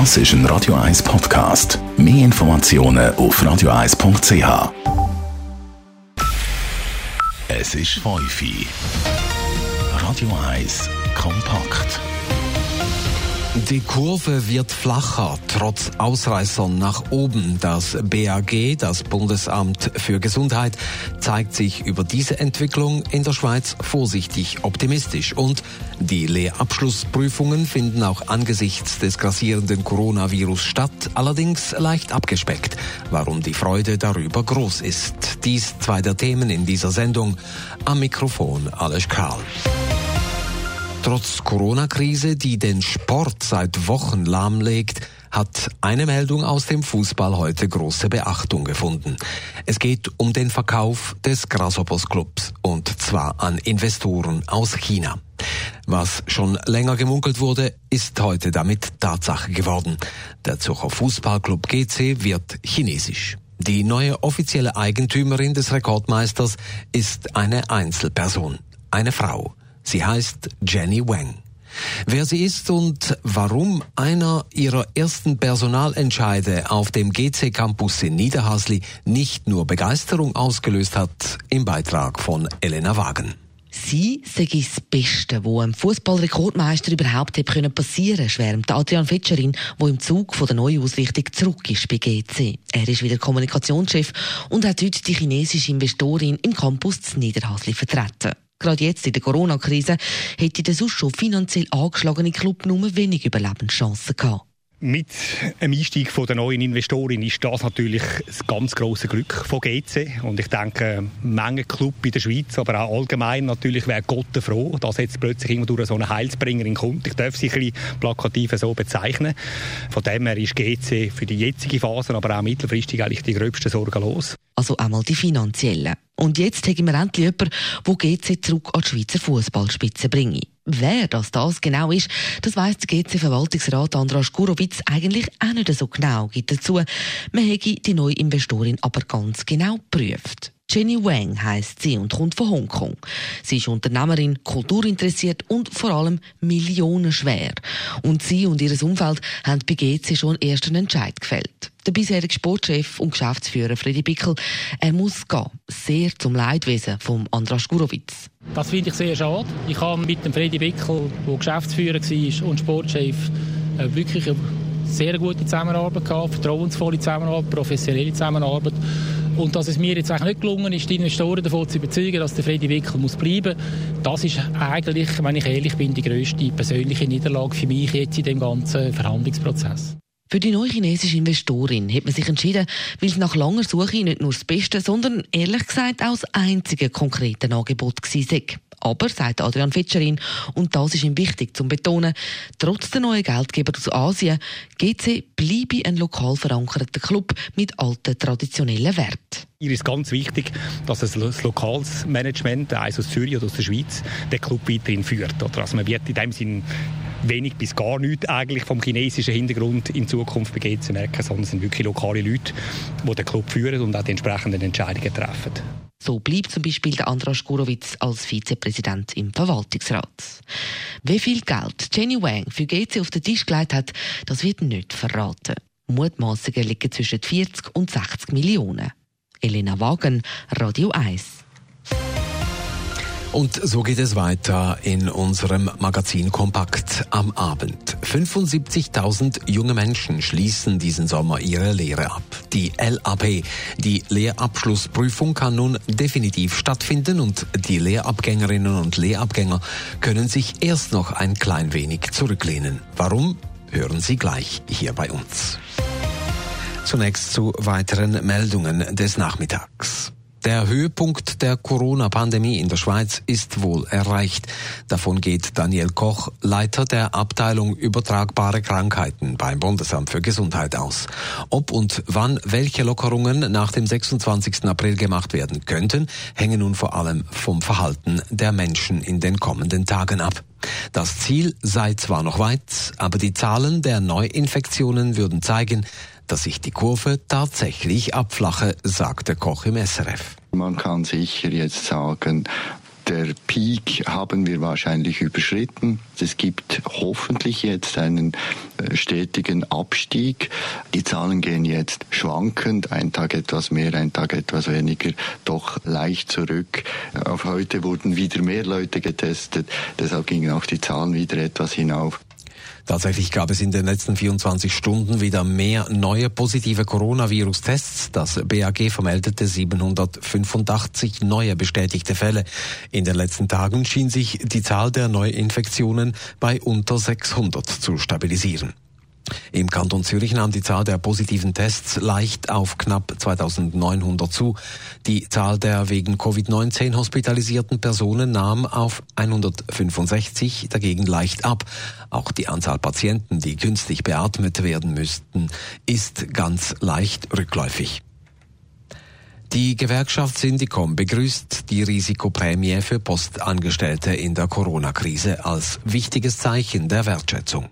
Das ist ein Radio 1 Podcast. Mehr Informationen auf radio1.ch. Es ist Feufi. Radio 1 kompakt. Die Kurve wird flacher, trotz Ausreißern nach oben. Das BAG, das Bundesamt für Gesundheit, zeigt sich über diese Entwicklung in der Schweiz vorsichtig optimistisch. Und die Lehrabschlussprüfungen finden auch angesichts des grassierenden Coronavirus statt, allerdings leicht abgespeckt. Warum die Freude darüber groß ist. Dies zwei der Themen in dieser Sendung. Am Mikrofon Alles Karl. Trotz Corona-Krise, die den Sport seit Wochen lahmlegt, hat eine Meldung aus dem Fußball heute große Beachtung gefunden. Es geht um den Verkauf des Grasshoppers Clubs und zwar an Investoren aus China. Was schon länger gemunkelt wurde, ist heute damit Tatsache geworden. Der Zürcher Fußballclub GC wird chinesisch. Die neue offizielle Eigentümerin des Rekordmeisters ist eine Einzelperson, eine Frau. Sie heißt Jenny Wang. Wer sie ist und warum einer ihrer ersten Personalentscheide auf dem GC Campus in Niederhasli nicht nur Begeisterung ausgelöst hat, im Beitrag von Elena Wagen. Sie sei das Beste, wo einem Fußballrekordmeister überhaupt hätte passieren können, schwärmt Adrian Fetscherin, wo im Zug von der Neuausrichtung zurück ist bei GC. Er ist wieder Kommunikationschef und hat heute die chinesische Investorin im Campus Niederhasli vertreten. Gerade jetzt in der Corona-Krise hätte der sonst schon finanziell angeschlagene Club nur wenig Überlebenschancen gehabt. Mit dem Einstieg von der neuen Investorin ist das natürlich das ganz große Glück von GC. Und ich denke, Menge Club in der Schweiz, aber auch allgemein natürlich wäre Gott froh, dass jetzt plötzlich irgendwo so eine Heilsbringerin kommt. Ich darf sie ein bisschen plakativ so bezeichnen. Von dem her ist GC für die jetzige Phase, aber auch mittelfristig eigentlich die gröbsten Sorgen los. Also einmal die finanziellen. Und jetzt haben wir endlich jemanden, der GC zurück an die Schweizer Fußballspitze bringt. Wer das, das genau ist, das weiss der GC-Verwaltungsrat Andras Gurowitz eigentlich auch nicht so genau. Gibt dazu, man hätte die neue Investorin aber ganz genau geprüft. Jenny Wang heißt sie und kommt von Hongkong. Sie ist Unternehmerin, kulturinteressiert und vor allem millionenschwer. Und sie und ihr Umfeld haben bei GC schon einen ersten Entscheid gefällt. Der bisherige Sportchef und Geschäftsführer Freddy Bickel, er muss gehen. Sehr zum Leidwesen von Andras Gurowitz. Das finde ich sehr schade. Ich habe mit dem Freddy Bickel, der Geschäftsführer war und Sportchef, äh, wirklich eine sehr gute Zusammenarbeit gehabt, vertrauensvolle Zusammenarbeit, professionelle Zusammenarbeit. Und dass es mir jetzt eigentlich nicht gelungen ist, die Investoren davon zu überzeugen, dass der Freddy Wickel muss bleiben muss, das ist eigentlich, wenn ich ehrlich bin, die grösste persönliche Niederlage für mich jetzt in dem ganzen Verhandlungsprozess. Für die neue chinesische Investorin hat man sich entschieden, weil es nach langer Suche nicht nur das beste, sondern ehrlich gesagt auch das einzige konkrete Angebot war. Aber, sagt Adrian Fetscherin, und das ist ihm wichtig zu betonen, trotz der neuen Geldgeber aus Asien, GC bleibe ein lokal verankerter Club mit alten traditionellen Werten. Ihr ist ganz wichtig, dass das lokales Management, eins aus Zürich oder aus der Schweiz, den Club weiterhin führt. Oder also man wird in dem Sinn wenig bis gar nichts eigentlich vom chinesischen Hintergrund in Zukunft bei GC merken, sondern es sind wirklich lokale Leute, die den Club führen und auch die entsprechenden Entscheidungen treffen. So bleibt zum Beispiel der Andras Gurowitz als Vizepräsident im Verwaltungsrat. Wie viel Geld Jenny Wang für GC auf den Tisch gelegt hat, das wird nicht verraten. Mutmaßungen liegen zwischen 40 und 60 Millionen. Elena Wagen, Radio 1. Und so geht es weiter in unserem Magazin Kompakt am Abend. 75.000 junge Menschen schließen diesen Sommer ihre Lehre ab. Die LAP, die Lehrabschlussprüfung, kann nun definitiv stattfinden und die Lehrabgängerinnen und Lehrabgänger können sich erst noch ein klein wenig zurücklehnen. Warum? Hören Sie gleich hier bei uns. Zunächst zu weiteren Meldungen des Nachmittags. Der Höhepunkt der Corona-Pandemie in der Schweiz ist wohl erreicht. Davon geht Daniel Koch, Leiter der Abteilung übertragbare Krankheiten beim Bundesamt für Gesundheit aus. Ob und wann welche Lockerungen nach dem 26. April gemacht werden könnten, hängen nun vor allem vom Verhalten der Menschen in den kommenden Tagen ab. Das Ziel sei zwar noch weit, aber die Zahlen der Neuinfektionen würden zeigen, dass sich die Kurve tatsächlich abflache, sagte Koch im SRF. Man kann sicher jetzt sagen, der Peak haben wir wahrscheinlich überschritten. Es gibt hoffentlich jetzt einen äh, stetigen Abstieg. Die Zahlen gehen jetzt schwankend, ein Tag etwas mehr, ein Tag etwas weniger, doch leicht zurück. Auf heute wurden wieder mehr Leute getestet, deshalb gingen auch die Zahlen wieder etwas hinauf. Tatsächlich gab es in den letzten 24 Stunden wieder mehr neue positive Coronavirus-Tests. Das BAG vermeldete 785 neue bestätigte Fälle. In den letzten Tagen schien sich die Zahl der Neuinfektionen bei unter 600 zu stabilisieren. Im Kanton Zürich nahm die Zahl der positiven Tests leicht auf knapp 2900 zu. Die Zahl der wegen Covid-19 hospitalisierten Personen nahm auf 165 dagegen leicht ab. Auch die Anzahl Patienten, die künstlich beatmet werden müssten, ist ganz leicht rückläufig. Die Gewerkschaft Syndicom begrüßt die Risikoprämie für Postangestellte in der Corona-Krise als wichtiges Zeichen der Wertschätzung.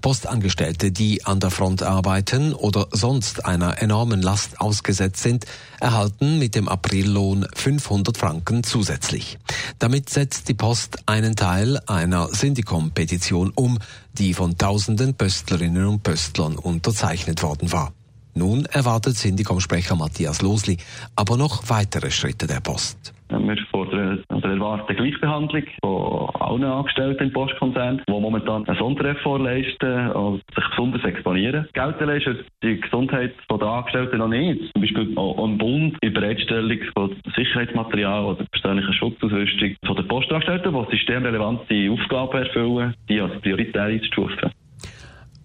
Postangestellte, die an der Front arbeiten oder sonst einer enormen Last ausgesetzt sind, erhalten mit dem Aprillohn 500 Franken zusätzlich. Damit setzt die Post einen Teil einer Syndicom-Petition um, die von tausenden Pöstlerinnen und Pöstlern unterzeichnet worden war. Nun erwartet Syndicom-Sprecher Matthias Losli aber noch weitere Schritte der Post. Wir fordern oder erwarten Gleichbehandlung von allen Angestellten im Postkonzern, die momentan einen Sondereffort leisten und sich besonders exponieren. Gelten ist die Gesundheit der Angestellten noch nicht. Zum Beispiel auch im Bund die Bereitstellung von Sicherheitsmaterial oder persönlicher Schutzausrüstung den Postangestellten, die systemrelevante Aufgaben erfüllen, die als prioritär einzustufen.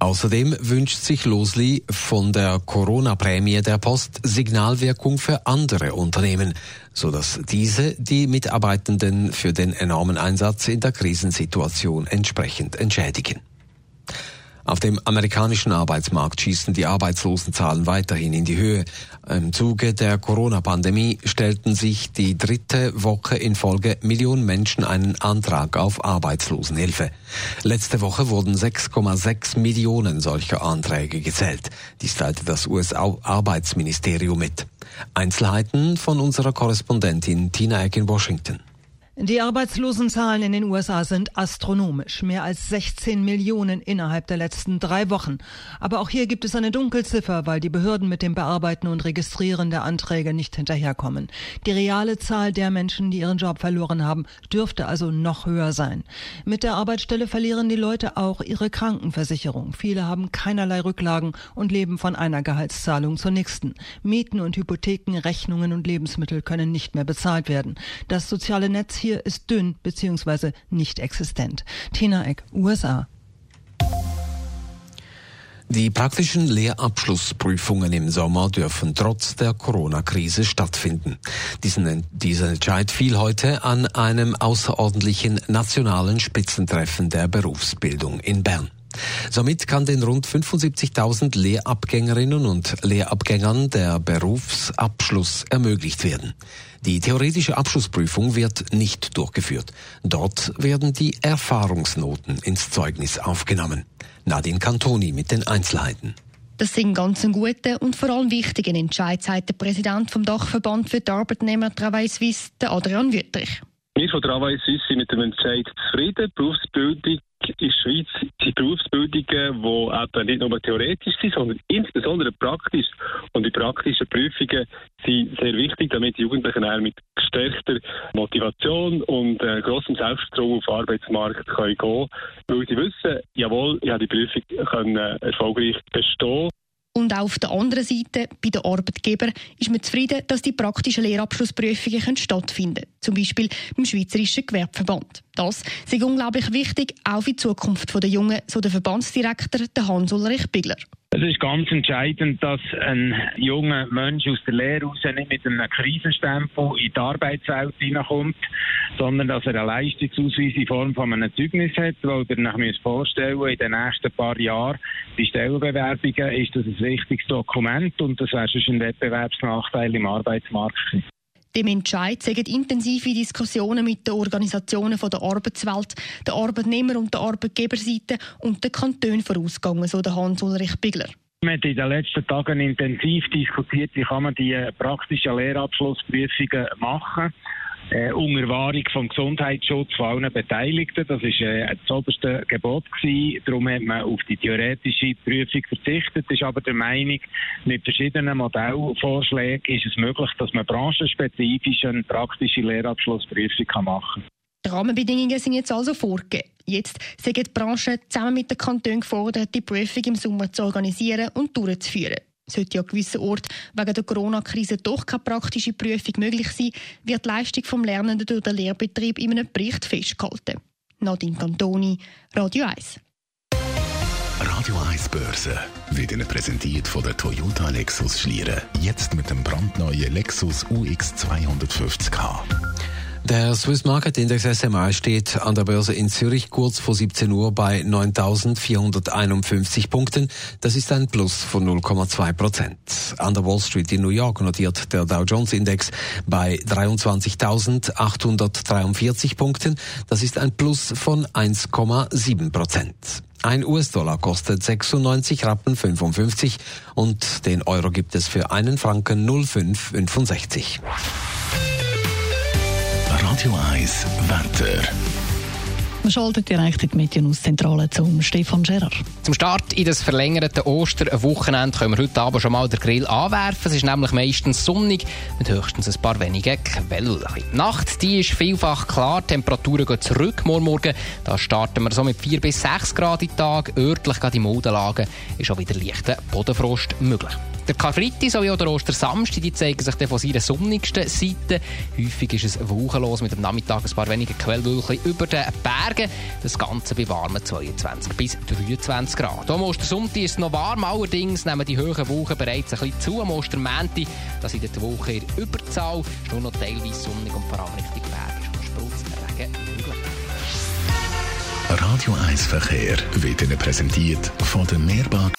Außerdem wünscht sich Losli von der Corona-Prämie der Post Signalwirkung für andere Unternehmen, so dass diese die Mitarbeitenden für den enormen Einsatz in der Krisensituation entsprechend entschädigen. Auf dem amerikanischen Arbeitsmarkt schießen die Arbeitslosenzahlen weiterhin in die Höhe. Im Zuge der Corona-Pandemie stellten sich die dritte Woche in Folge Millionen Menschen einen Antrag auf Arbeitslosenhilfe. Letzte Woche wurden 6,6 Millionen solcher Anträge gezählt. Dies teilte das US-Arbeitsministerium mit. Einzelheiten von unserer Korrespondentin Tina Eck in Washington. Die Arbeitslosenzahlen in den USA sind astronomisch. Mehr als 16 Millionen innerhalb der letzten drei Wochen. Aber auch hier gibt es eine Dunkelziffer, weil die Behörden mit dem Bearbeiten und Registrieren der Anträge nicht hinterherkommen. Die reale Zahl der Menschen, die ihren Job verloren haben, dürfte also noch höher sein. Mit der Arbeitsstelle verlieren die Leute auch ihre Krankenversicherung. Viele haben keinerlei Rücklagen und leben von einer Gehaltszahlung zur nächsten. Mieten und Hypotheken, Rechnungen und Lebensmittel können nicht mehr bezahlt werden. Das soziale Netz hier hier ist dünn bzw. nicht existent. Tina Eck, USA. Die praktischen Lehrabschlussprüfungen im Sommer dürfen trotz der Corona-Krise stattfinden. Diesen, dieser Entscheid fiel heute an einem außerordentlichen nationalen Spitzentreffen der Berufsbildung in Bern. Somit kann den rund 75.000 Lehrabgängerinnen und Lehrabgängern der Berufsabschluss ermöglicht werden. Die theoretische Abschlussprüfung wird nicht durchgeführt. Dort werden die Erfahrungsnoten ins Zeugnis aufgenommen. Nadine Cantoni mit den Einzelheiten. Das sind ganz ein guter und vor allem wichtigen Entscheid, sagt der Präsident vom Dachverband für die Arbeitnehmer Travail Suisse, Adrian Wüttrich. Wir von Travail Suisse sind mit dem Entscheid zufrieden. Berufsbildung in der Schweiz Berufsbildungen, die eben nicht nur theoretisch sind, sondern insbesondere praktisch. Und die praktischen Prüfungen sind sehr wichtig, damit die Jugendlichen mit gestärkter Motivation und äh, grossem Selbstvertrauen auf den Arbeitsmarkt können gehen können. Weil sie wissen, jawohl, ich habe die Prüfung können, erfolgreich bestehen und auf der anderen Seite, bei den Arbeitgebern, ist man zufrieden, dass die praktischen Lehrabschlussprüfungen stattfinden können. Zum Beispiel beim Schweizerischen Gewerbeverband. Das ist unglaublich wichtig, auch für die Zukunft der Jungen, so der Verbandsdirektor Hans-Ulrich Bigler. Es ist ganz entscheidend, dass ein junger Mensch aus der Lehre raus nicht mit einem Krisenstempel in die Arbeitswelt hineinkommt, sondern dass er einen Leistungsausweis in Form von einem Zeugnis hat, weil ihr euch vorstellen in den nächsten paar Jahren bei Stellenbewerbungen ist das ein wichtiges Dokument und das wäre schon ein Wettbewerbsnachteil im Arbeitsmarkt. Dem Entscheid sagen intensive Diskussionen mit den Organisationen der Arbeitswelt, der Arbeitnehmer- und der Arbeitgeberseite und den Kantonen vorausgegangen, so der Hans-Ulrich Bigler. Wir haben in den letzten Tagen intensiv diskutiert, wie kann man die praktischen Lehrabschlussprüfungen machen. Äh, unter Wahrung vom Gesundheitsschutz von allen Beteiligten. Das ist äh, das oberste Gebot gewesen. Darum hat man auf die theoretische Prüfung verzichtet. Ist aber der Meinung, mit verschiedenen Modellvorschlägen ist es möglich, dass man branchenspezifisch eine praktische Lehrabschlussprüfung machen kann. Die Rahmenbedingungen sind jetzt also vorgegeben. Jetzt sind die Branchen zusammen mit den Kantonen gefordert, die Prüfung im Sommer zu organisieren und durchzuführen. Sollte ja an gewissen Orten wegen der Corona-Krise doch keine praktische Prüfung möglich sein, wird die Leistung des Lernenden durch den Lehrbetrieb in einem Bericht festgehalten. Nadine Cantoni, Radio 1. Radio 1 Börse wird Ihnen präsentiert von der Toyota Lexus Schlieren. Jetzt mit dem brandneuen Lexus UX 250k. Der Swiss Market Index SMA steht an der Börse in Zürich kurz vor 17 Uhr bei 9.451 Punkten. Das ist ein Plus von 0,2 Prozent. An der Wall Street in New York notiert der Dow Jones Index bei 23.843 Punkten. Das ist ein Plus von 1,7 Prozent. Ein US-Dollar kostet 96 Rappen 55 und den Euro gibt es für einen Franken 0,565. Radio 1 Wetter. Man schaltet direkt in die Medienhauszentrale zum Stefan Scherer. Zum Start in das verlängerte Osterwochenende können wir heute Abend schon mal den Grill anwerfen. Es ist nämlich meistens sonnig mit höchstens ein paar wenige Quellwolken. Die Nacht die ist vielfach klar, die Temperaturen gehen zurück. Morgen, morgen da starten wir so mit 4 bis 6 Grad im Tag. Örtlich gerade in Modenlagen ist auch wieder leichter Bodenfrost möglich. Der Karfreitag sowie auch der Ostersamstag die zeigen sich von seiner sonnigsten Seite. Häufig ist es wolkenlos mit am Nachmittag ein paar wenige Quellwolken über den Bergen. Das Ganze bei warmen 22 bis 23 Grad. Am Ostersonntag ist es noch warm, allerdings nehmen die hohen Wolken bereits ein bisschen zu. Am Ostermänti, da sind die Woche in Überzahl, ist nur noch teilweise sonnig und vor allem Richtung Berg ist noch Regen möglich. Radio 1 Verkehr wird Ihnen präsentiert von der Mehrbank.